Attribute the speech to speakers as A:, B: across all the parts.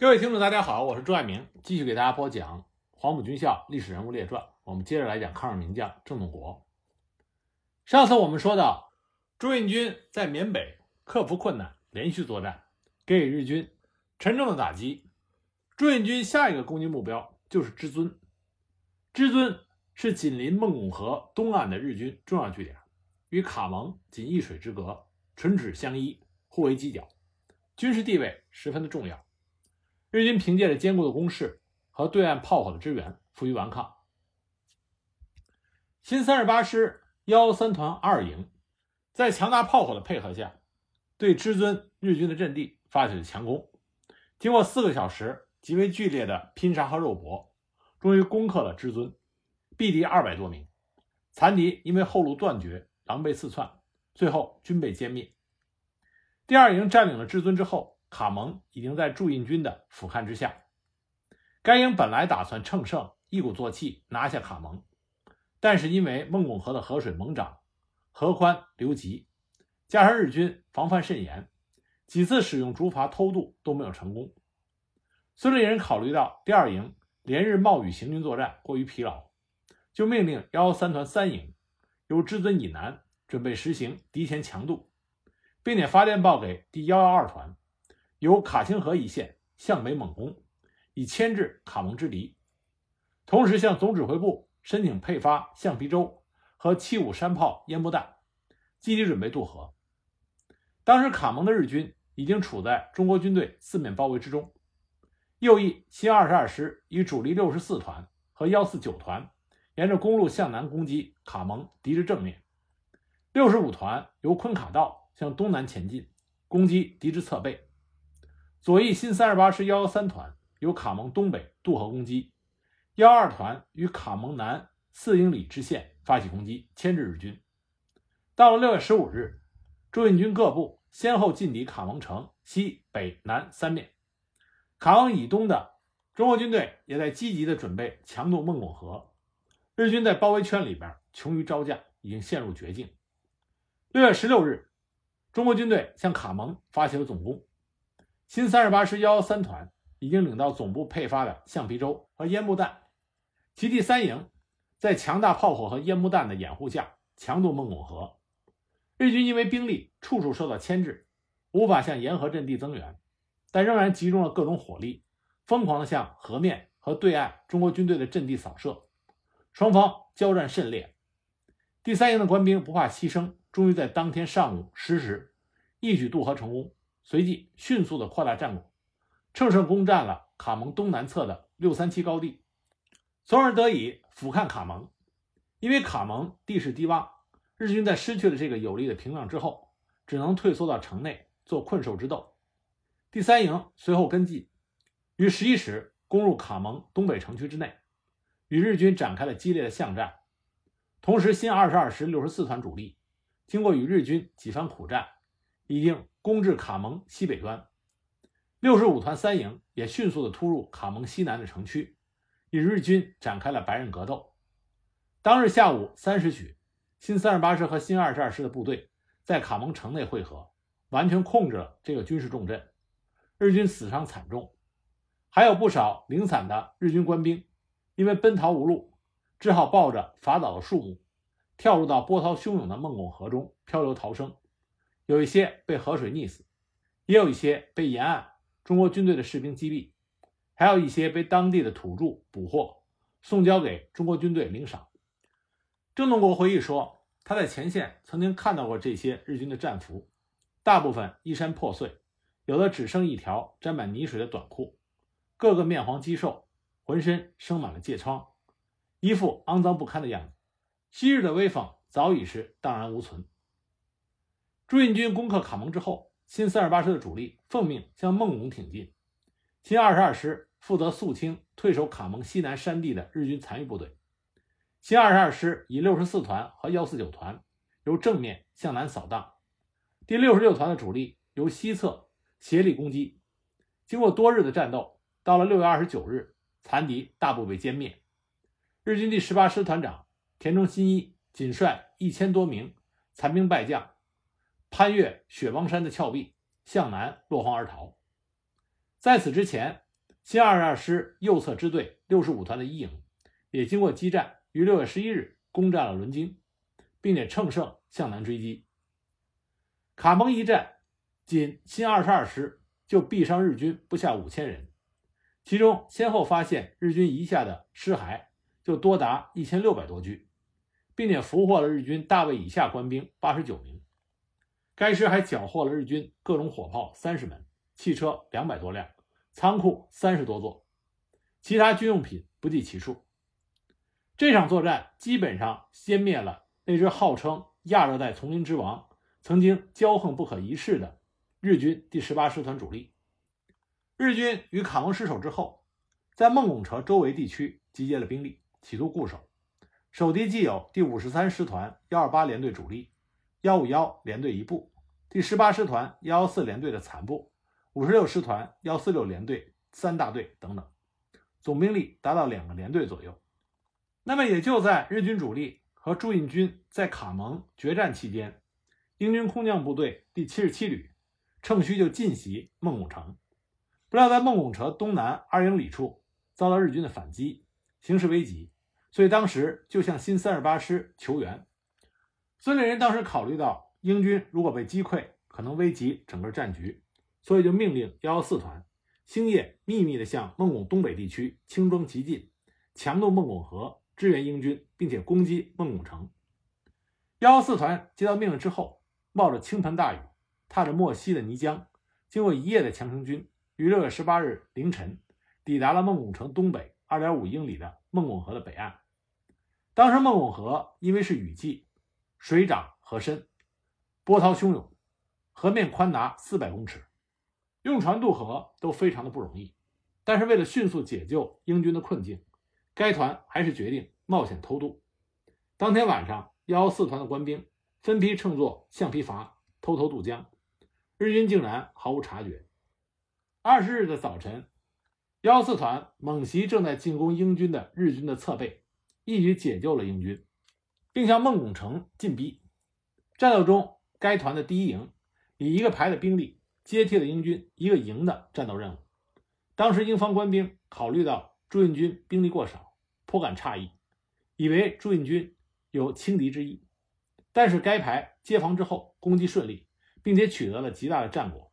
A: 各位听众，大家好，我是朱爱明，继续给大家播讲《黄埔军校历史人物列传》。我们接着来讲抗日名将郑洞国。上次我们说到，朱印军在缅北克服困难，连续作战，给予日军沉重的打击。朱印军下一个攻击目标就是芝尊。芝尊是紧邻孟拱河东岸的日军重要据点，与卡蒙仅一水之隔，唇齿相依，互为犄角，军事地位十分的重要。日军凭借着坚固的工事和对岸炮火的支援，负隅顽抗。新三十八师幺三团二营在强大炮火的配合下，对芝尊日军的阵地发起了强攻。经过四个小时极为剧烈的拼杀和肉搏，终于攻克了芝尊，毙敌二百多名，残敌因为后路断绝，狼狈四窜，最后均被歼灭。第二营占领了至尊之后。卡蒙已经在驻印军的俯瞰之下。该营本来打算乘胜一鼓作气拿下卡蒙，但是因为孟拱河的河水猛涨，河宽流急，加上日军防范甚严，几次使用竹筏偷渡都没有成功。孙立人考虑到第二营连日冒雨行军作战过于疲劳，就命令幺幺三团三营由至尊以南准备实行敌前强渡，并且发电报给第幺幺二团。由卡钦河一线向北猛攻，以牵制卡蒙之敌。同时向总指挥部申请配发橡皮舟和七五山炮烟幕弹，积极准备渡河。当时卡蒙的日军已经处在中国军队四面包围之中。右翼新二十二师以主力六十四团和幺四九团沿着公路向南攻击卡蒙敌之正面，六十五团由昆卡道向东南前进攻击敌之侧背。左翼新三十八师幺幺三团由卡蒙东北渡河攻击，幺二团与卡蒙南四英里支线发起攻击，牵制日军。到了六月十五日，驻印军各部先后进抵卡蒙城西北南三面。卡蒙以东的中国军队也在积极的准备强渡孟拱河。日军在包围圈里边穷于招架，已经陷入绝境。六月十六日，中国军队向卡蒙发起了总攻。新三十八师幺幺三团已经领到总部配发的橡皮舟和烟幕弹，其第三营在强大炮火和烟幕弹的掩护下强渡孟拱河。日军因为兵力处处受到牵制，无法向沿河阵地增援，但仍然集中了各种火力，疯狂地向河面和对岸中国军队的阵地扫射。双方交战甚烈。第三营的官兵不怕牺牲，终于在当天上午十时一举渡河成功。随即迅速地扩大战果，乘胜攻占了卡蒙东南侧的六三七高地，从而得以俯瞰卡蒙。因为卡蒙地势低洼，日军在失去了这个有利的屏障之后，只能退缩到城内做困兽之斗。第三营随后跟进，于十一时攻入卡蒙东北城区之内，与日军展开了激烈的巷战。同时，新二十二师六十四团主力经过与日军几番苦战，已经。攻至卡蒙西北端，六十五团三营也迅速地突入卡蒙西南的城区，与日军展开了白刃格斗。当日下午三时许，新三十八师和新二十二师的部队在卡蒙城内会合，完全控制了这个军事重镇。日军死伤惨重，还有不少零散的日军官兵因为奔逃无路，只好抱着伐倒的树木，跳入到波涛汹涌的孟拱河中漂流逃生。有一些被河水溺死，也有一些被沿岸中国军队的士兵击毙，还有一些被当地的土著捕获，送交给中国军队领赏。郑洞国回忆说，他在前线曾经看到过这些日军的战俘，大部分衣衫破碎，有的只剩一条沾满泥水的短裤，个个面黄肌瘦，浑身生满了疥疮，一副肮脏不堪的样子。昔日的威风早已是荡然无存。驻印军攻克卡蒙之后，新三十八师的主力奉命向孟拱挺进。新二十二师负责肃清退守卡蒙西南山地的日军残余部队。新二十二师以六十四团和幺四九团由正面向南扫荡，第六十六团的主力由西侧协力攻击。经过多日的战斗，到了六月二十九日，残敌大部被歼灭。日军第十八师团长田中新一仅率一千多名残兵败将。攀越雪崩山的峭壁，向南落荒而逃。在此之前，新二十二师右侧支队六十五团的一营也经过激战，于六月十一日攻占了伦津，并且乘胜向南追击。卡蒙一战，仅新二十二师就毙伤日军不下五千人，其中先后发现日军遗下的尸骸就多达一千六百多具，并且俘获了日军大尉以下官兵八十九名。该师还缴获了日军各种火炮三十门、汽车两百多辆、仓库三十多座，其他军用品不计其数。这场作战基本上歼灭了那支号称亚热带丛林之王、曾经骄横不可一世的日军第十八师团主力。日军与卡蒙失守之后，在孟拱车周围地区集结了兵力，企图固守。守敌既有第五十三师团幺二八联队主力、幺五幺联队一部、第十八师团幺幺四联队的残部、五十六师团幺四六联队三大队等等，总兵力达到两个连队左右。那么，也就在日军主力和驻印军在卡蒙决战期间，英军空降部队第七十七旅乘虚就进袭孟拱城。不料在孟拱城东南二英里处遭到日军的反击，形势危急，所以当时就向新三十八师求援。孙立人当时考虑到英军如果被击溃，可能危及整个战局，所以就命令幺幺四团星夜秘密地向孟拱东北地区轻装急进，强渡孟拱河。支援英军，并且攻击孟拱城。幺幺四团接到命令之后，冒着倾盆大雨，踏着没溪的泥浆，经过一夜的强行军，于六月十八日凌晨抵达了孟拱城东北二点五英里的孟拱河的北岸。当时孟拱河因为是雨季，水涨河深，波涛汹涌，河面宽达四百公尺，用船渡河都非常的不容易。但是为了迅速解救英军的困境，该团还是决定冒险偷渡。当天晚上，幺幺四团的官兵分批乘坐橡皮筏偷偷渡江，日军竟然毫无察觉。二十日的早晨，幺幺四团猛袭正在进攻英军的日军的侧背，一举解救了英军，并向孟拱城进逼。战斗中，该团的第一营以一个排的兵力接替了英军一个营的战斗任务。当时，英方官兵考虑到驻印军兵力过少。颇感诧异，以为驻印军有轻敌之意，但是该排接防之后攻击顺利，并且取得了极大的战果。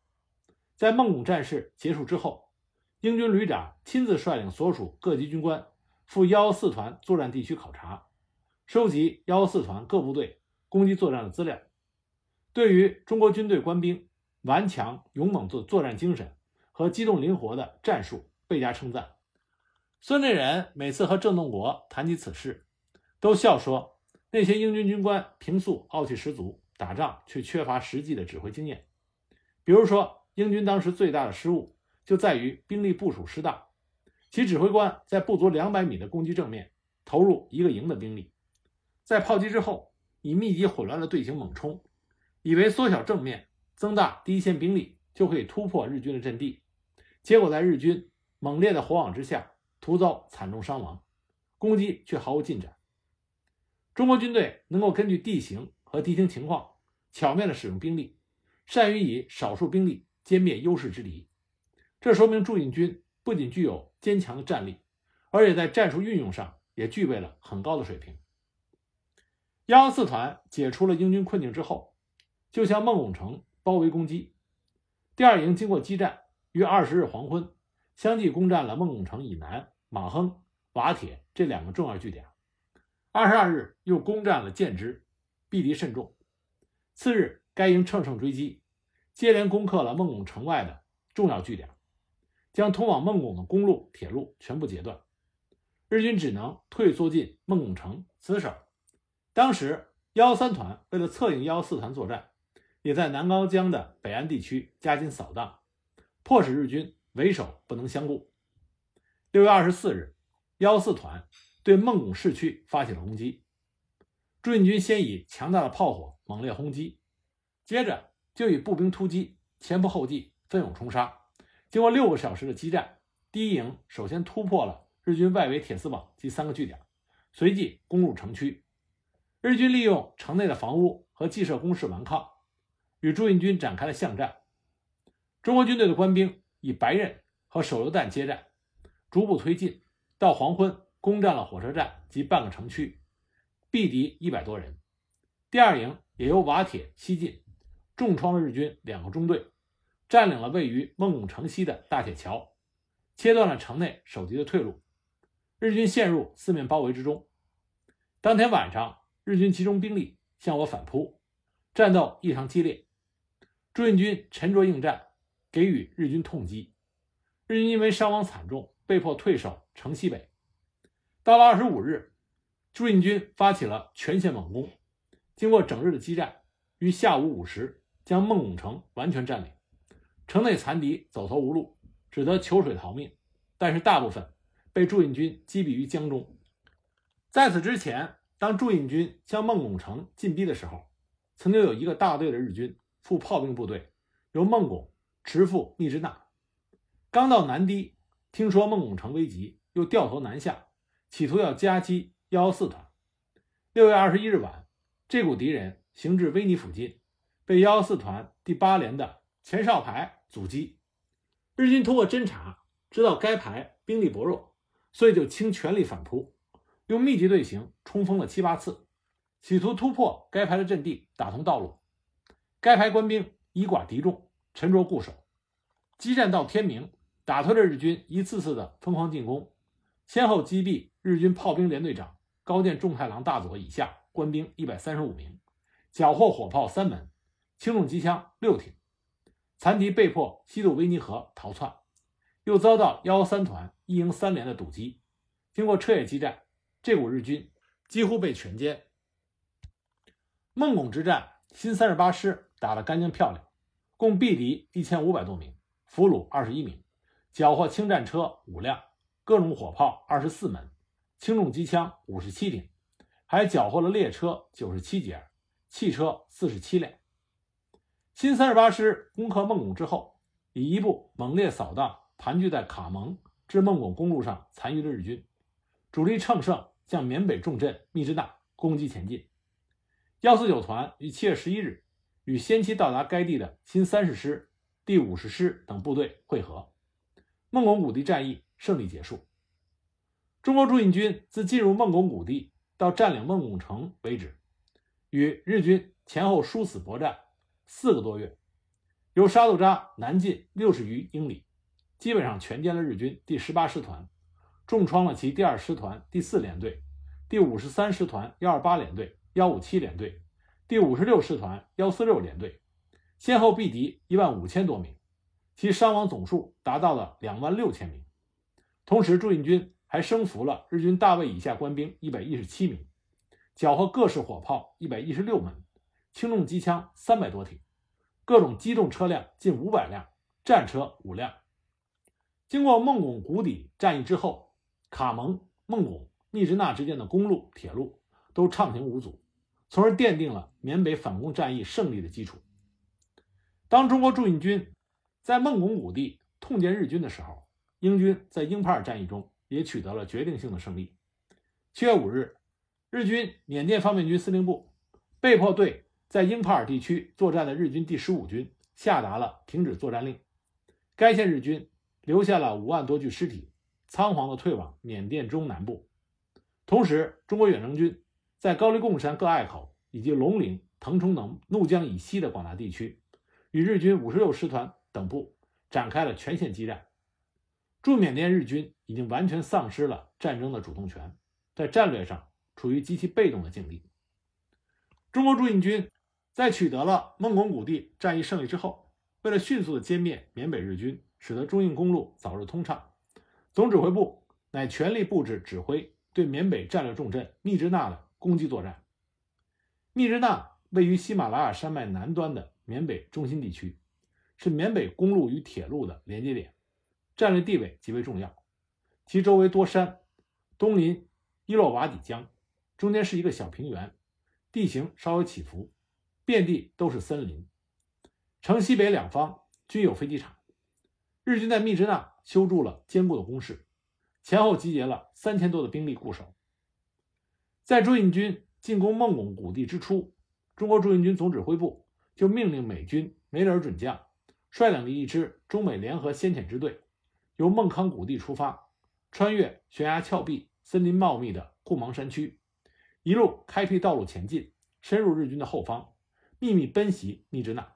A: 在孟拱战事结束之后，英军旅长亲自率领所属各级军官赴幺幺四团作战地区考察，收集幺幺四团各部队攻击作战的资料。对于中国军队官兵顽强勇猛的作战精神和机动灵活的战术，倍加称赞。孙立人每次和郑洞国谈起此事，都笑说：“那些英军军官平素傲气十足，打仗却缺乏实际的指挥经验。比如说，英军当时最大的失误就在于兵力部署失当，其指挥官在不足两百米的攻击正面投入一个营的兵力，在炮击之后以密集混乱的队形猛冲，以为缩小正面、增大第一线兵力就可以突破日军的阵地，结果在日军猛烈的火网之下。”突遭惨重伤亡，攻击却毫无进展。中国军队能够根据地形和敌情情况巧妙地使用兵力，善于以少数兵力歼灭优势之敌。这说明驻印军不仅具有坚强的战力，而且在战术运用上也具备了很高的水平。幺幺四团解除了英军困境之后，就向孟拱城包围攻击。第二营经过激战，于二十日黄昏。相继攻占了孟拱城以南马亨、瓦铁这两个重要据点。二十二日又攻占了建支，避敌甚重。次日，该营乘胜追击，接连攻克了孟拱城外的重要据点，将通往孟拱的公路、铁路全部截断。日军只能退缩进孟拱城死守。当时，幺三团为了策应幺四团作战，也在南高江的北岸地区加紧扫荡，迫使日军。为首不能相顾。六月二十四日，幺四团对孟拱市区发起了攻击。朱印军先以强大的炮火猛烈轰击，接着就以步兵突击，前仆后继，奋勇冲杀。经过六个小时的激战，第一营首先突破了日军外围铁丝网及三个据点，随即攻入城区。日军利用城内的房屋和计设工事顽抗，与驻印军展开了巷战。中国军队的官兵。以白刃和手榴弹接战，逐步推进，到黄昏攻占了火车站及半个城区，毙敌一百多人。第二营也由瓦铁西进，重创了日军两个中队，占领了位于孟拱城西的大铁桥，切断了城内守敌的退路，日军陷入四面包围之中。当天晚上，日军集中兵力向我反扑，战斗异常激烈，朱印军沉着应战，给予日军痛击。日军因为伤亡惨重，被迫退守城西北。到了二十五日，朱印军发起了全线猛攻。经过整日的激战，于下午五时将孟拱城完全占领。城内残敌走投无路，只得求水逃命。但是大部分被朱印军击毙于江中。在此之前，当朱印军向孟拱城进逼的时候，曾经有一个大队的日军副炮兵部队由孟拱持赴密支那。刚到南堤，听说孟拱城危急，又掉头南下，企图要夹击幺幺四团。六月二十一日晚。这股敌人行至威尼附近，被幺幺四团第八连的前哨排阻击。日军通过侦察知道该排兵力薄弱，所以就倾全力反扑，用密集队形冲锋了七八次，企图突破该排的阵地，打通道路。该排官兵以寡敌众，沉着固守，激战到天明，打退了日军一次次的疯狂进攻，先后击毙日军炮兵连队长高见重太郎大佐以下。官兵一百三十五名，缴获火炮三门，轻重机枪六挺，残敌被迫西渡威尼河逃窜，又遭到幺幺三团一营三连的堵击。经过彻夜激战，这股日军几乎被全歼。孟拱之战，新三十八师打得干净漂亮，共毙敌一千五百多名，俘虏二十一名，缴获轻战车五辆，各种火炮二十四门，轻重机枪五十七挺。还缴获了列车九十七节，汽车四十七辆。新三十八师攻克孟拱之后，以一部猛烈扫荡盘踞在卡蒙至孟拱公路上残余的日军，主力乘胜向缅北重镇密支那攻击前进。幺四九团于七月十一日与先期到达该地的新三十师、第五十师等部队会合，孟拱谷地战役胜利结束。中国驻印军自进入孟拱谷地。到占领孟拱城为止，与日军前后殊死搏战四个多月，由沙杜扎南进六十余英里，基本上全歼了日军第十八师团，重创了其第二师团第四联队、第五十三师团幺二八联队、幺五七联队、第五十六师团幺四六联队，先后毙敌一万五千多名，其伤亡总数达到了两万六千名。同时，驻印军。还升俘了日军大尉以下官兵一百一十七名，缴获各式火炮一百一十六门，轻重机枪三百多挺，各种机动车辆近五百辆，战车五辆。经过孟拱谷底战役之后，卡蒙、孟拱、密支那之间的公路、铁路都畅行无阻，从而奠定了缅北反攻战役胜利的基础。当中国驻印军在孟拱谷地痛歼日军的时候，英军在英帕尔战役中。也取得了决定性的胜利。七月五日，日军缅甸方面军司令部被迫对在英帕尔地区作战的日军第十五军下达了停止作战令。该线日军留下了五万多具尸体，仓皇地退往缅甸中南部。同时，中国远征军在高黎贡山各隘口以及龙陵、腾冲等怒江以西的广大地区，与日军五十六师团等部展开了全线激战。驻缅甸日军已经完全丧失了战争的主动权，在战略上处于极其被动的境地。中国驻印军在取得了孟拱谷地战役胜利之后，为了迅速的歼灭缅北日军，使得中印公路早日通畅，总指挥部乃全力布置指挥对缅北战略重镇密支那的攻击作战。密支那位于喜马拉雅山脉南端的缅北中心地区，是缅北公路与铁路的连接点。战略地位极为重要，其周围多山，东临伊洛瓦底江，中间是一个小平原，地形稍有起伏，遍地都是森林。城西北两方均有飞机场。日军在密支那修筑了坚固的工事，前后集结了三千多的兵力固守。在驻印军进攻孟拱谷地之初，中国驻印军总指挥部就命令美军梅里尔准将率领了一支中美联合先遣支队。由孟康谷地出发，穿越悬崖峭壁、森林茂密的固芒山区，一路开辟道路前进，深入日军的后方，秘密奔袭密支那。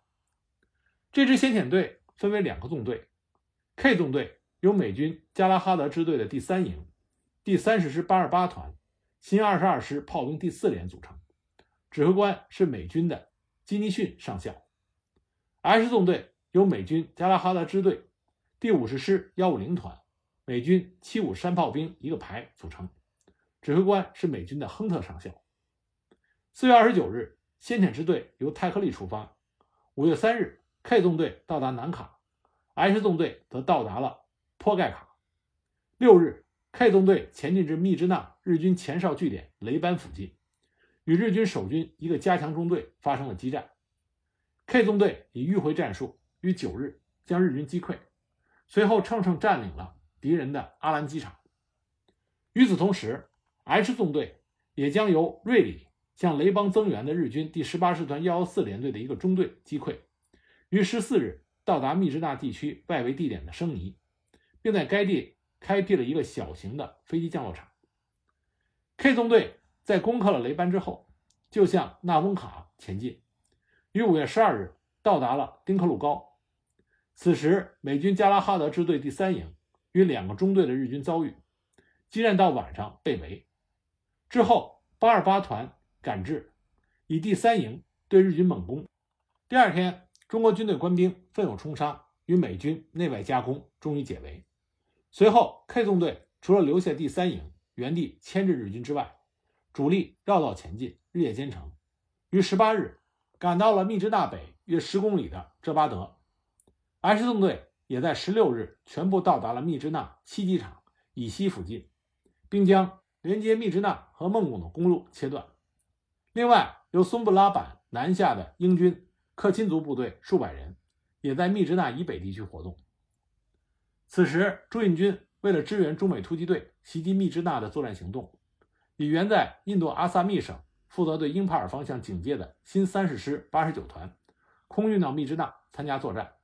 A: 这支先遣队分为两个纵队，K 纵队由美军加拉哈德支队的第三营、第三十师八十八团、新二十二师炮兵第四连组成，指挥官是美军的基尼逊上校。S 纵队由美军加拉哈德支队第五十师幺五零团、美军七五山炮兵一个排组成，指挥官是美军的亨特上校。四月二十九日，先遣支队由泰克利出发。五月三日。K 纵队到达南卡，S 纵队则到达了坡盖卡。六日，K 纵队前进至密支那日军前哨据点雷班附近，与日军守军一个加强中队发生了激战。K 纵队以迂回战术于九日将日军击溃，随后乘胜占领了敌人的阿兰机场。与此同时，H 纵队也将由瑞里向雷邦增援的日军第十八师团幺幺四联队的一个中队击溃。于十四日到达密支那地区外围地点的生尼，并在该地开辟了一个小型的飞机降落场。K 纵队在攻克了雷班之后，就向纳翁卡前进，于五月十二日到达了丁克路高。此时，美军加拉哈德支队第三营与两个中队的日军遭遇，激战到晚上被围。之后，八二八团赶至，以第三营对日军猛攻。第二天。中国军队官兵奋勇冲杀，与美军内外夹攻，终于解围。随后，K 纵队除了留下第三营原地牵制日军之外，主力绕道前进，日夜兼程，于十八日赶到了密支那北约十公里的遮巴德。S 纵队也在十六日全部到达了密支那西机场以西附近，并将连接密支那和孟拱的公路切断。另外，由松布拉板南下的英军。克钦族部队数百人也在密支那以北地区活动。此时，朱印军为了支援中美突击队袭击密支那的作战行动，以原在印度阿萨密省负责对英帕尔方向警戒的新三十师八十九团空运到密支那参加作战。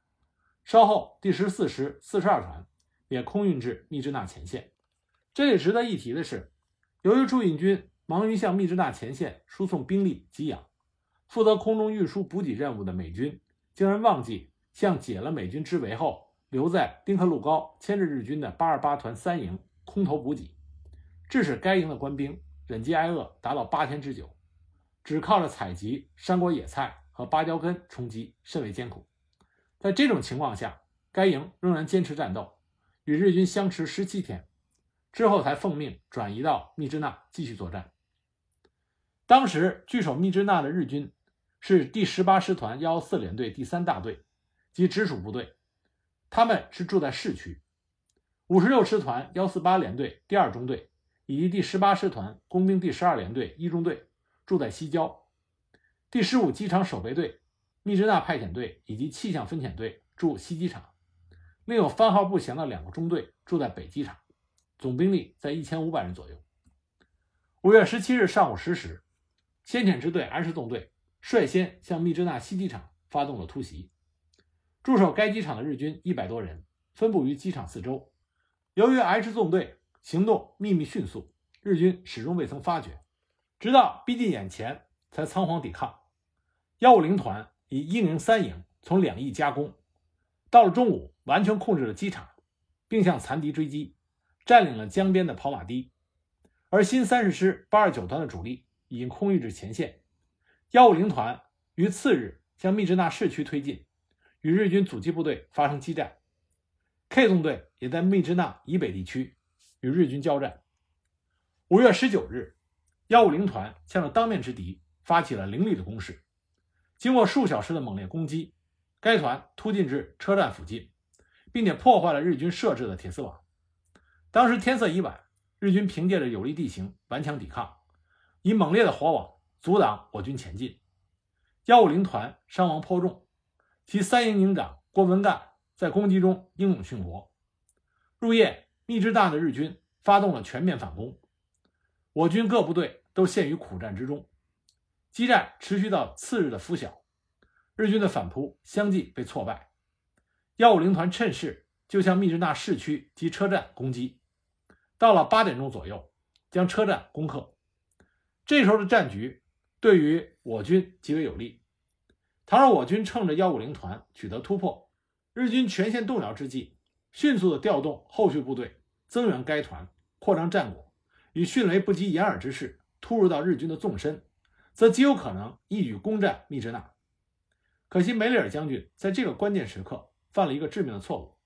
A: 稍后，第十四师四十二团也空运至密支那前线。这里值得一提的是，由于朱印军忙于向密支那前线输送兵力给养。负责空中运输补给任务的美军竟然忘记向解了美军之围后留在丁克路高牵制日军的八二八团三营空投补给，致使该营的官兵忍饥挨饿达到八天之久，只靠着采集山果野菜和芭蕉根充饥，甚为艰苦。在这种情况下，该营仍然坚持战斗，与日军相持十七天，之后才奉命转移到密支那继续作战。当时据守密支那的日军。是第十八师团幺幺四联队第三大队及直属部队，他们是住在市区。五十六师团幺四八联队第二中队以及第十八师团工兵第十二联队一中队住在西郊。第十五机场守备队、密支那派遣队以及气象分遣队驻西机场，另有番号不详的两个中队住在北机场，总兵力在一千五百人左右。五月十七日上午十时，先遣支队 S 纵队。率先向密支那西机场发动了突袭，驻守该机场的日军一百多人分布于机场四周。由于 H 纵队行动秘密迅速，日军始终未曾发觉，直到逼近眼前才仓皇抵抗。幺五零团以一零三营从两翼夹攻，到了中午完全控制了机场，并向残敌追击，占领了江边的跑马地。而新三十师八二九团的主力已经空运至前线。幺五零团于次日向密支那市区推进，与日军阻击部队发生激战。K 纵队也在密支那以北地区与日军交战。五月十九日，幺五零团向着当面之敌发起了凌厉的攻势。经过数小时的猛烈攻击，该团突进至车站附近，并且破坏了日军设置的铁丝网。当时天色已晚，日军凭借着有利地形顽强抵抗，以猛烈的火网。阻挡我军前进，幺五零团伤亡颇重，其三营营长郭文干在攻击中英勇殉国。入夜，密支那的日军发动了全面反攻，我军各部队都陷于苦战之中。激战持续到次日的拂晓，日军的反扑相继被挫败。幺五零团趁势就向密支那市区及车站攻击，到了八点钟左右，将车站攻克。这时候的战局对于我军极为有利。倘若我军趁着幺五零团取得突破，日军全线动摇之际，迅速的调动后续部队增援该团，扩张战果，以迅雷不及掩耳之势突入到日军的纵深，则极有可能一举攻占密支那。可惜梅里尔将军在这个关键时刻犯了一个致命的错误，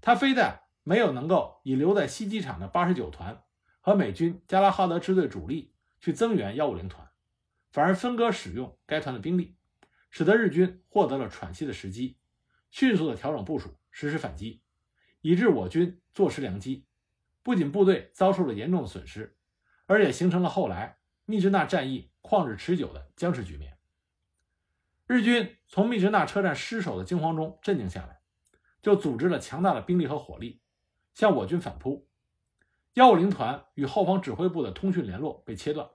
A: 他非但没有能够以留在西机场的八十九团和美军加拉哈德支队主力去增援幺五零团，反而分割使用该团的兵力，使得日军获得了喘息的时机，迅速的调整部署，实施反击，以致我军坐失良机，不仅部队遭受了严重的损失，而且形成了后来密支那战役旷日持久的僵持局面。日军从密支那车站失守的惊慌中镇静下来，就组织了强大的兵力和火力向我军反扑。幺五零团与后方指挥部的通讯联络被切断，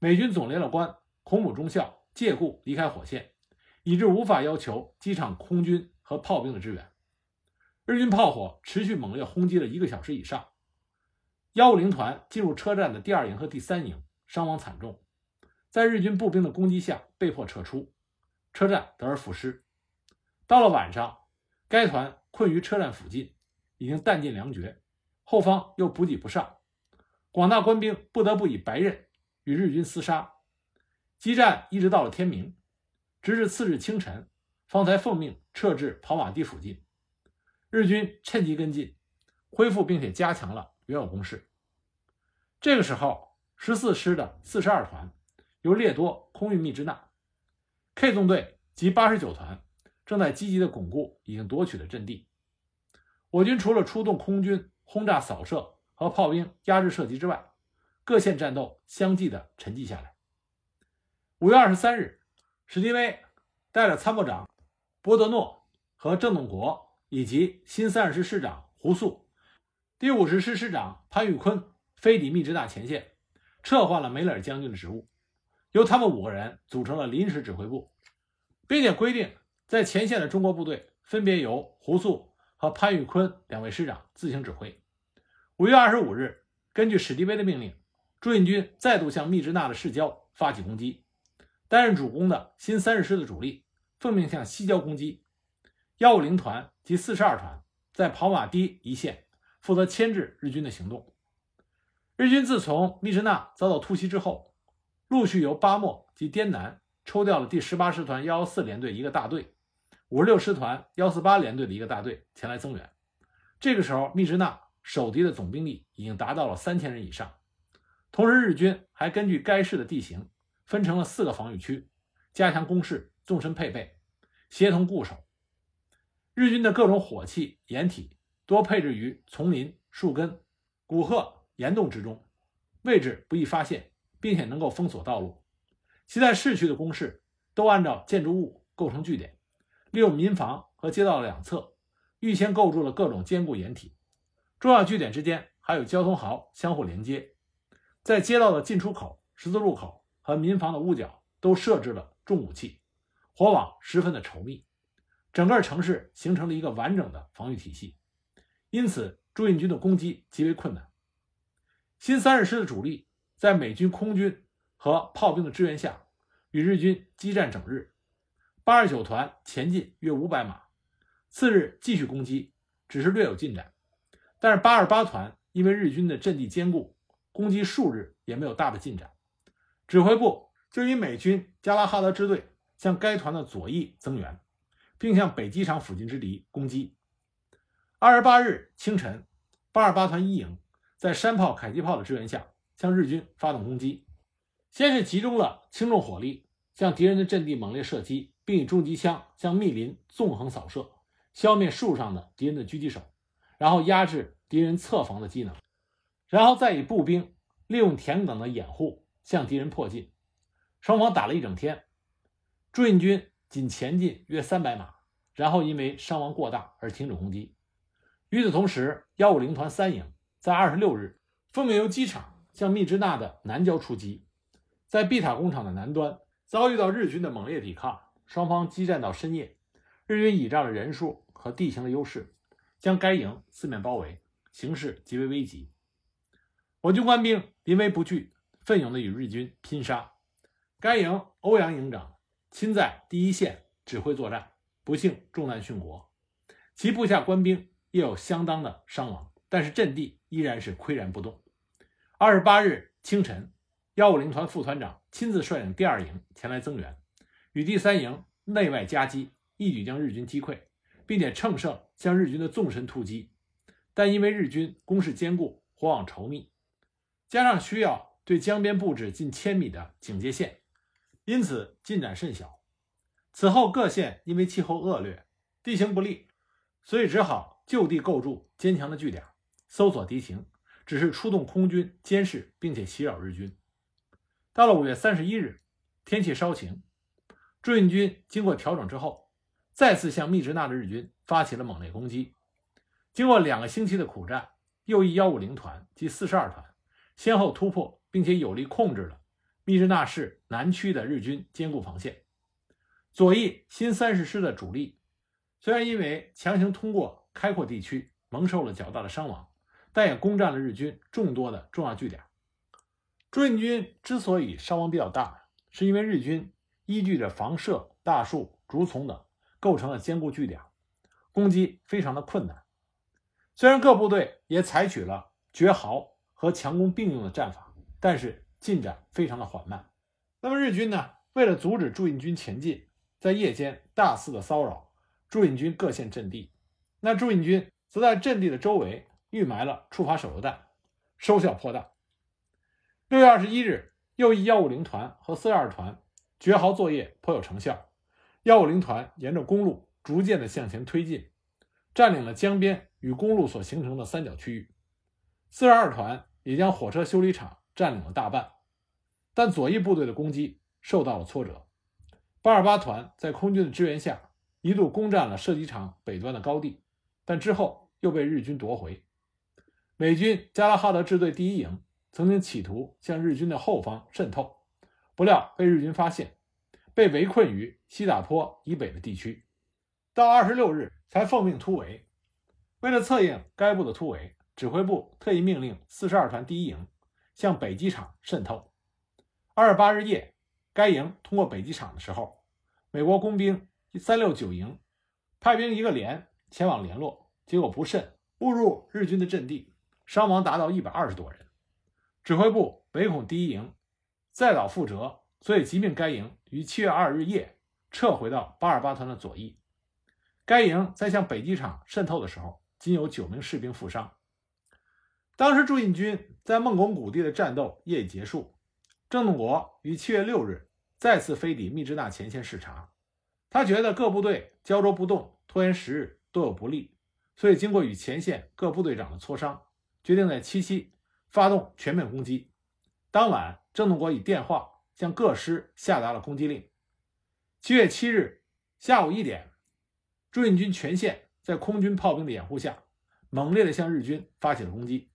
A: 美军总联络官孔姆中校借故离开火线，以致无法要求机场空军和炮兵的支援。日军炮火持续猛烈轰击了一个小时以上，幺五零团进入车站的第二营和第三营伤亡惨重，在日军步兵的攻击下被迫撤出。车站得而复失。到了晚上，该团困于车站附近，已经弹尽粮绝，后方又补给不上，广大官兵不得不以白刃与日军厮杀，激战一直到了天明，直至次日清晨，方才奉命撤至跑马地附近。日军趁机跟进，恢复并且加强了原有攻势。这个时候，十四师的四十二团由列多空运密支那。K 纵队及八十九团正在积极的巩固已经夺取的阵地。我军除了出动空军轰炸扫射和炮兵压制射击之外，各线战斗相继的沉寂下来。五月二十三日，史迪威带着参谋长波德诺和郑洞国以及新三十师师长胡素、第五十师师长潘玉坤飞抵密支那前线，撤换了梅勒尔将军的职务。由他们五个人组成了临时指挥部，并且规定，在前线的中国部队分别由胡素和潘玉坤两位师长自行指挥。五月二十五日，根据史迪威的命令，朱印军再度向密支那的市郊发起攻击。担任主攻的新三十师的主力奉命向西郊攻击。幺五零团及四十二团在跑马堤一线负责牵制日军的行动。日军自从密支那遭到突袭之后。陆续由巴莫及滇南抽调了第十八师团幺幺四联队一个大队，五十六师团幺四八联队的一个大队前来增援。这个时候，密支那守敌的总兵力已经达到了三千人以上。同时，日军还根据该市的地形分成了四个防御区，加强攻势，纵深配备，协同固守。日军的各种火器、掩体多配置于丛林、树根、古壑、岩洞之中，位置不易发现。并且能够封锁道路，其在市区的工事都按照建筑物构成据点，利用民房和街道的两侧，预先构筑了各种坚固掩体。重要据点之间还有交通壕相互连接，在街道的进出口、十字路口和民房的屋角都设置了重武器，火网十分的稠密，整个城市形成了一个完整的防御体系。因此，朱印军的攻击极为困难。新三十师的主力。在美军空军和炮兵的支援下，与日军激战整日。八十九团前进约五百码，次日继续攻击，只是略有进展。但是八十八团因为日军的阵地坚固，攻击数日也没有大的进展。指挥部就以美军加拉哈德支队向该团的左翼增援，并向北机场附近之敌攻击。二十八日清晨，八二八团一营在山炮、迫击炮的支援下。向日军发动攻击，先是集中了轻重火力向敌人的阵地猛烈射击，并以重机枪向密林纵横扫射，消灭树上的敌人的狙击手，然后压制敌人侧防的机能，然后再以步兵利用田埂的掩护向敌人迫近。双方打了一整天，朱印军仅前进约三百码，然后因为伤亡过大而停止攻击。与此同时，幺五零团三营在二十六日奉命由机场。向密支那的南郊出击，在碧塔工厂的南端遭遇到日军的猛烈抵抗，双方激战到深夜。日军倚仗着人数和地形的优势，将该营四面包围，形势极为危急。我军官兵临危不惧，奋勇地与日军拼杀。该营欧阳营长亲在第一线指挥作战，不幸中弹殉国。其部下官兵也有相当的伤亡，但是阵地依然是岿然不动。二十八日清晨，幺五零团副团长亲自率领第二营前来增援，与第三营内外夹击，一举将日军击溃，并且乘胜向日军的纵深突击。但因为日军攻势坚固，火网稠密，加上需要对江边布置近千米的警戒线，因此进展甚小。此后各县因为气候恶劣，地形不利。所以只好就地构筑坚强的据点，搜索敌情，只是出动空军监视，并且袭扰日军。到了五月三十一日，天气稍晴，朱印军经过调整之后，再次向密支那的日军发起了猛烈攻击。经过两个星期的苦战，右翼幺五零团及四十二团先后突破，并且有力控制了密支那市南区的日军坚固防线。左翼新三十师的主力。虽然因为强行通过开阔地区，蒙受了较大的伤亡，但也攻占了日军众多的重要据点。朱印军之所以伤亡比较大，是因为日军依据着房舍、大树、竹丛等构成了坚固据点，攻击非常的困难。虽然各部队也采取了绝壕和强攻并用的战法，但是进展非常的缓慢。那么日军呢，为了阻止驻印军前进，在夜间大肆的骚扰。驻印军各县阵地，那驻印军则在阵地的周围预埋了触发手榴弹，收效颇大。六月二十一日，右翼幺五零团和四二团绝壕作业颇有成效。幺五零团沿着公路逐渐的向前推进，占领了江边与公路所形成的三角区域。四十二团也将火车修理厂占领了大半，但左翼部队的攻击受到了挫折。八二八团在空军的支援下。一度攻占了射击场北端的高地，但之后又被日军夺回。美军加拉哈德支队第一营曾经企图向日军的后方渗透，不料被日军发现，被围困于西打坡以北的地区，到二十六日才奉命突围。为了策应该部的突围，指挥部特意命令四十二团第一营向北机场渗透。二十八日夜，该营通过北机场的时候，美国工兵。三六九营派兵一个连前往联络，结果不慎误入日军的阵地，伤亡达到一百二十多人。指挥部唯恐第一营再蹈覆辙，所以急命该营于七月二日夜撤回到八二八团的左翼。该营在向北机场渗透的时候，仅有九名士兵负伤。当时驻印军在孟拱谷地的战斗业已结束，郑洞国于七月六日再次飞抵密支那前线视察。他觉得各部队胶着不动，拖延时日都有不利，所以经过与前线各部队长的磋商，决定在七夕发动全面攻击。当晚，郑洞国以电话向各师下达了攻击令。七月七日下午一点，朱印军全线在空军炮兵的掩护下，猛烈地向日军发起了攻击。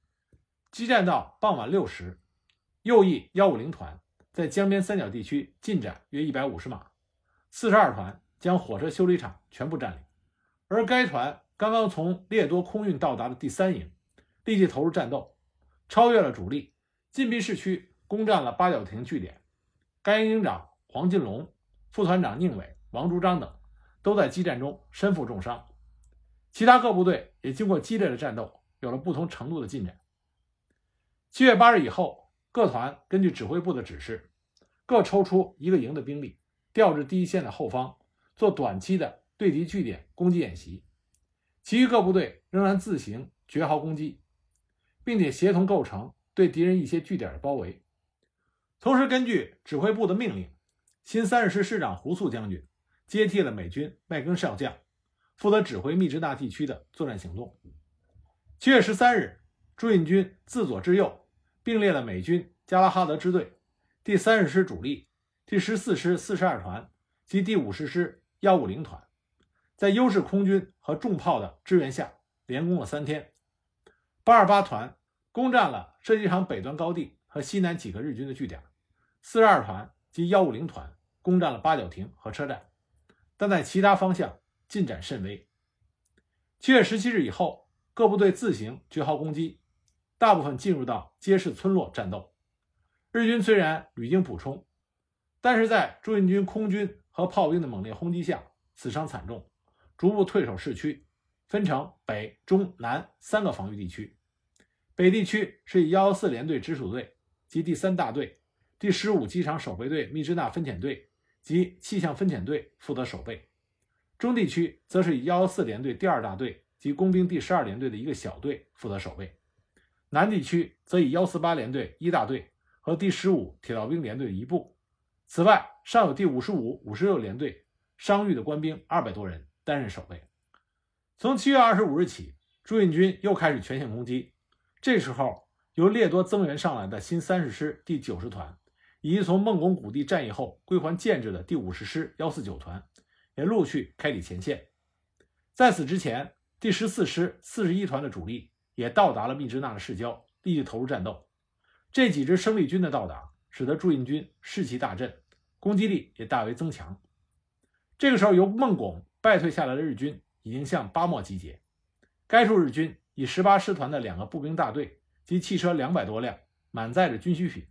A: 激战到傍晚六时，右翼幺五零团在江边三角地区进展约一百五十码，四十二团。将火车修理厂全部占领，而该团刚刚从列多空运到达的第三营，立即投入战斗，超越了主力，进逼市区，攻占了八角亭据点。该营营长黄金龙、副团长宁伟、王竹章等都在激战中身负重伤，其他各部队也经过激烈的战斗，有了不同程度的进展。七月八日以后，各团根据指挥部的指示，各抽出一个营的兵力，调至第一线的后方。做短期的对敌据点攻击演习，其余各部队仍然自行绝壕攻击，并且协同构成对敌人一些据点的包围。同时，根据指挥部的命令，新三十师师长胡素将军接替了美军麦根少将，负责指挥密支那地区的作战行动。七月十三日，朱印军自左至右并列了美军加拉哈德支队、第三十师主力、第十四师四十二团及第五十师。幺五零团在优势空军和重炮的支援下，连攻了三天。八二八团攻占了射击场北端高地和西南几个日军的据点。四十二团及幺五零团攻占了八角亭和车站，但在其他方向进展甚微。七月十七日以后，各部队自行绝壕攻击。大部分进入到街市村落战斗。日军虽然屡经补充，但是在驻印军空军和炮兵的猛烈轰击下，死伤惨重，逐步退守市区，分成北、中、南三个防御地区。北地区是以幺幺四联队直属队及第三大队、第十五机场守备队密支那分遣队及气象分遣队负责守备；中地区则是以幺幺四联队第二大队及工兵第十二联队的一个小队负责守备；南地区则以幺四八联队一大队和第十五铁道兵联队一部。此外，尚有第五十五、五十六联队伤愈的官兵二百多人担任守备。从七月二十五日起，朱印军又开始全线攻击。这时候，由列多增援上来的新三十师第九十团，以及从孟公谷地战役后归还建制的第五十师幺四九团，也陆续开抵前线。在此之前，第十四师四十一团的主力也到达了密支那的市郊，立即投入战斗。这几支生力军的到达，使得驻印军士气大振，攻击力也大为增强。这个时候，由孟拱败退下来的日军已经向巴莫集结，该处日军。以十八师团的两个步兵大队及汽车两百多辆，满载着军需品，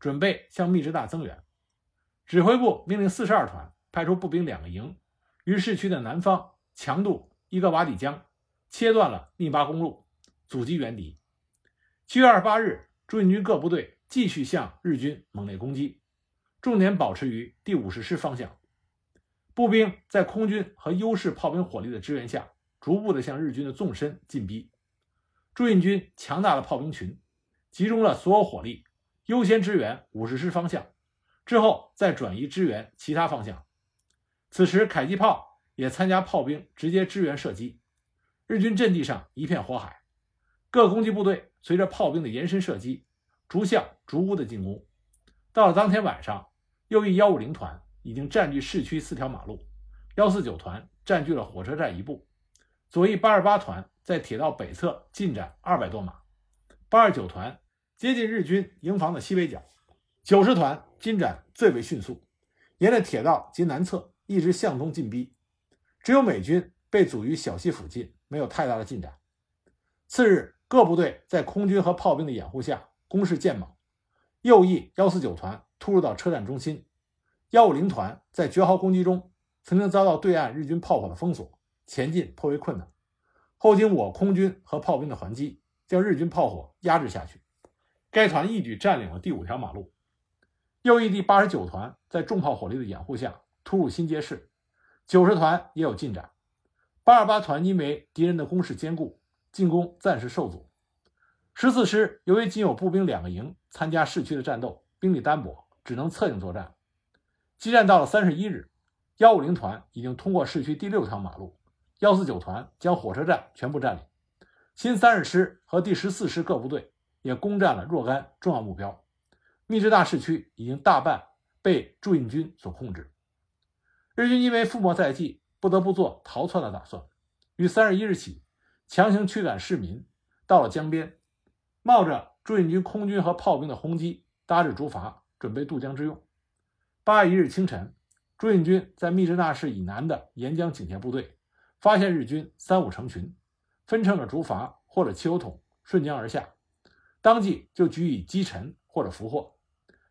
A: 准备向密支那增援。指挥部命令四十二团派出步兵两个营，于市区的南方强渡伊格瓦底江，切断了密巴公路，阻击援敌。七月二十八日，驻印军各部队继续向日军猛烈攻击，重点保持于第五十师方向。步兵在空军和优势炮兵火力的支援下，逐步的向日军的纵深进逼。驻印军强大的炮兵群，集中了所有火力，优先支援五十师方向，之后再转移支援其他方向。此时，迫击炮也参加炮兵直接支援射击，日军阵地上一片火海。各攻击部队随着炮兵的延伸射击，逐向逐屋的进攻。到了当天晚上，右翼幺五零团已经占据市区四条马路，幺四九团占据了火车站一部，左翼八二八团。在铁道北侧进展二百多码，八二九团接近日军营房的西北角，九十团进展最为迅速，沿着铁道及南侧一直向东进逼，只有美军被阻于小溪附近，没有太大的进展。次日，各部队在空军和炮兵的掩护下攻势渐猛，右翼幺四九团突入到车站中心，幺五零团在绝壕攻击中曾经遭到对岸日军炮火的封锁，前进颇为困难。后经我空军和炮兵的还击，将日军炮火压制下去。该团一举占领了第五条马路。右翼第八十九团在重炮火力的掩护下突入新街市。九十团也有进展。八二八团因为敌人的攻势坚固，进攻暂时受阻。十四师由于仅有步兵两个营参加市区的战斗，兵力单薄，只能策应作战。激战到了三十一日，幺五零团已经通过市区第六条马路。幺四九团将火车站全部占领，新三十师和第十四师各部队也攻占了若干重要目标。密支大市区已经大半被驻印军所控制。日军因为覆没在即，不得不做逃窜的打算。于三十一日起，强行驱赶市民到了江边，冒着驻印军空军和炮兵的轰击，搭着竹筏，准备渡江之用。八月一日清晨，驻印军在密支那市以南的沿江警戒部队。发现日军三五成群，分乘着竹筏或者汽油桶顺江而下，当即就举以击沉或者俘获。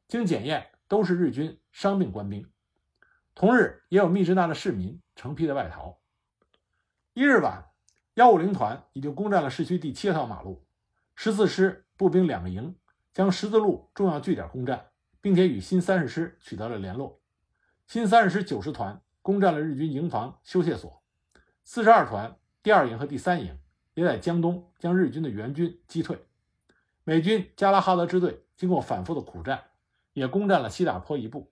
A: 经检验，都是日军伤病官兵。同日，也有密支那的市民成批的外逃。一日晚，幺五零团已经攻占了市区第七条马路，十四师步兵两个营将十字路重要据点攻占，并且与新三十师取得了联络。新三十师九十团攻占了日军营房修械所。四十二团第二营和第三营也在江东将日军的援军击退。美军加拉哈德支队经过反复的苦战，也攻占了西打坡一部。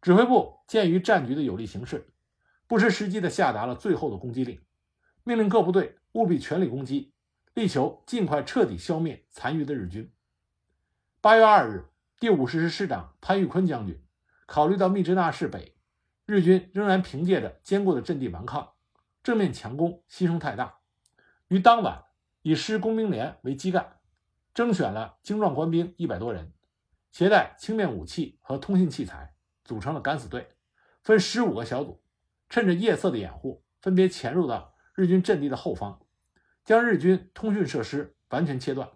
A: 指挥部鉴于战局的有利形势，不失时机地下达了最后的攻击令，命令各部队务必全力攻击，力求尽快彻底消灭残余的日军。八月二日，第五十师师长潘玉坤将军考虑到密支那市北日军仍然凭借着坚固的阵地顽抗。正面强攻牺牲太大，于当晚以师工兵连为基干，征选了精壮官兵一百多人，携带轻便武器和通信器材，组成了敢死队，分十五个小组，趁着夜色的掩护，分别潜入到日军阵地的后方，将日军通讯设施完全切断。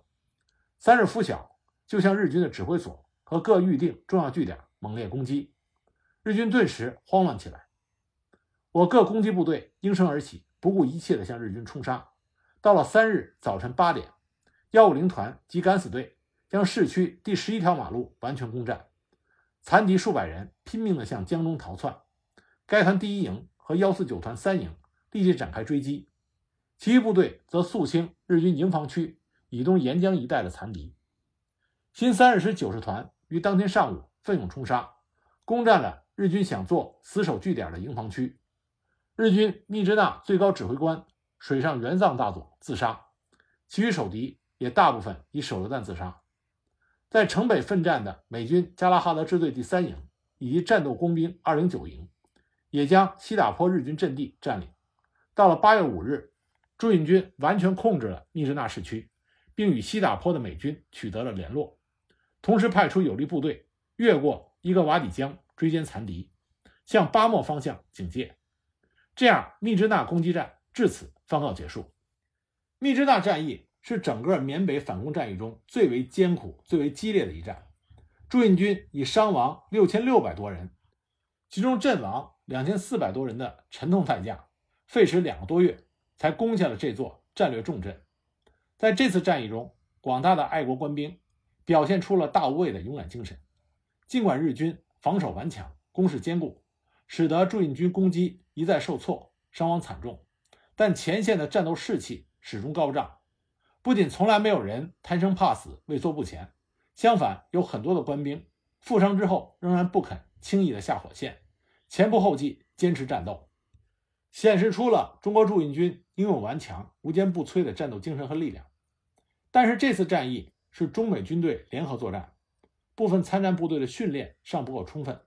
A: 三日拂晓，就向日军的指挥所和各预定重要据点猛烈攻击，日军顿时慌乱起来。我各攻击部队应声而起，不顾一切地向日军冲杀。到了三日早晨八点，幺五零团及敢死队将市区第十一条马路完全攻占，残敌数百人拼命地向江中逃窜。该团第一营和幺四九团三营立即展开追击，其余部队则肃清日军营房区以东沿江一带的残敌。新三日师九十团于当天上午奋勇冲杀，攻占了日军想做死守据点的营房区。日军密支那最高指挥官。水上元藏大佐自杀，其余守敌也大部分以手榴弹自杀。在城北奋战的美军加拉哈德支队第三营以及战斗工兵二零九营，也将西打坡日军阵地占领。到了八月五日，朱印军完全控制了密支那市区，并与西打坡的美军取得了联络，同时派出有力部队越过伊格瓦底江追歼残敌，向巴莫方向警戒。这样，密支那攻击战至此。方告结束。密支那战役是整个缅北反攻战役中最为艰苦、最为激烈的一战。朱印军以伤亡六千六百多人，其中阵亡两千四百多人的沉痛代价，费时两个多月才攻下了这座战略重镇。在这次战役中，广大的爱国官兵表现出了大无畏的勇敢精神。尽管日军防守顽强、攻势坚固，使得驻印军攻击一再受挫，伤亡惨重。但前线的战斗士气始终高涨，不仅从来没有人贪生怕死、畏缩不前，相反，有很多的官兵负伤之后仍然不肯轻易的下火线，前仆后继坚持战斗，显示出了中国驻印军英勇顽强、无坚不摧的战斗精神和力量。但是这次战役是中美军队联合作战，部分参战部队的训练尚不够充分，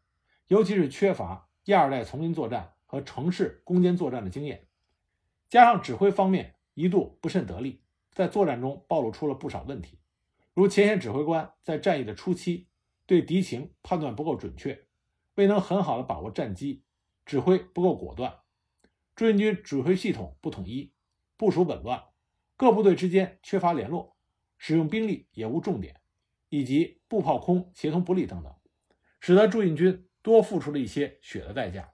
A: 尤其是缺乏亚二代丛林作战和城市攻坚作战的经验。加上指挥方面一度不甚得力，在作战中暴露出了不少问题，如前线指挥官在战役的初期对敌情判断不够准确，未能很好的把握战机，指挥不够果断，驻印军指挥系统不统一，部署紊乱，各部队之间缺乏联络，使用兵力也无重点，以及步炮空协同不力等等，使得驻印军多付出了一些血的代价。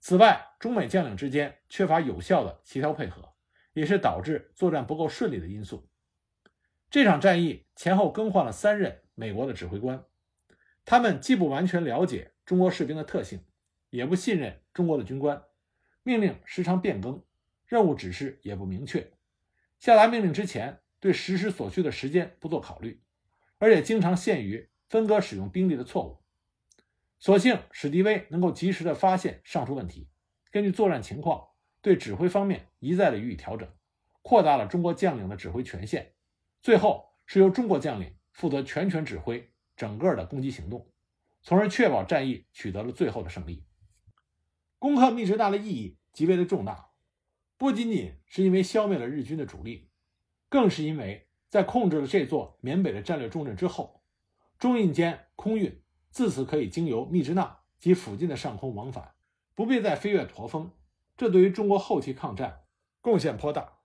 A: 此外，中美将领之间缺乏有效的协调配合，也是导致作战不够顺利的因素。这场战役前后更换了三任美国的指挥官，他们既不完全了解中国士兵的特性，也不信任中国的军官，命令时常变更，任务指示也不明确，下达命令之前对实施所需的时间不做考虑，而且经常陷于分割使用兵力的错误。所幸史迪威能够及时的发现上述问题，根据作战情况对指挥方面一再的予以调整，扩大了中国将领的指挥权限，最后是由中国将领负责全权指挥整个的攻击行动，从而确保战役取得了最后的胜利。攻克密支那的意义极为的重大，不仅仅是因为消灭了日军的主力，更是因为在控制了这座缅北的战略重镇之后，中印间空运。自此可以经由密支那及附近的上空往返，不必再飞越驼峰，这对于中国后期抗战贡献颇大。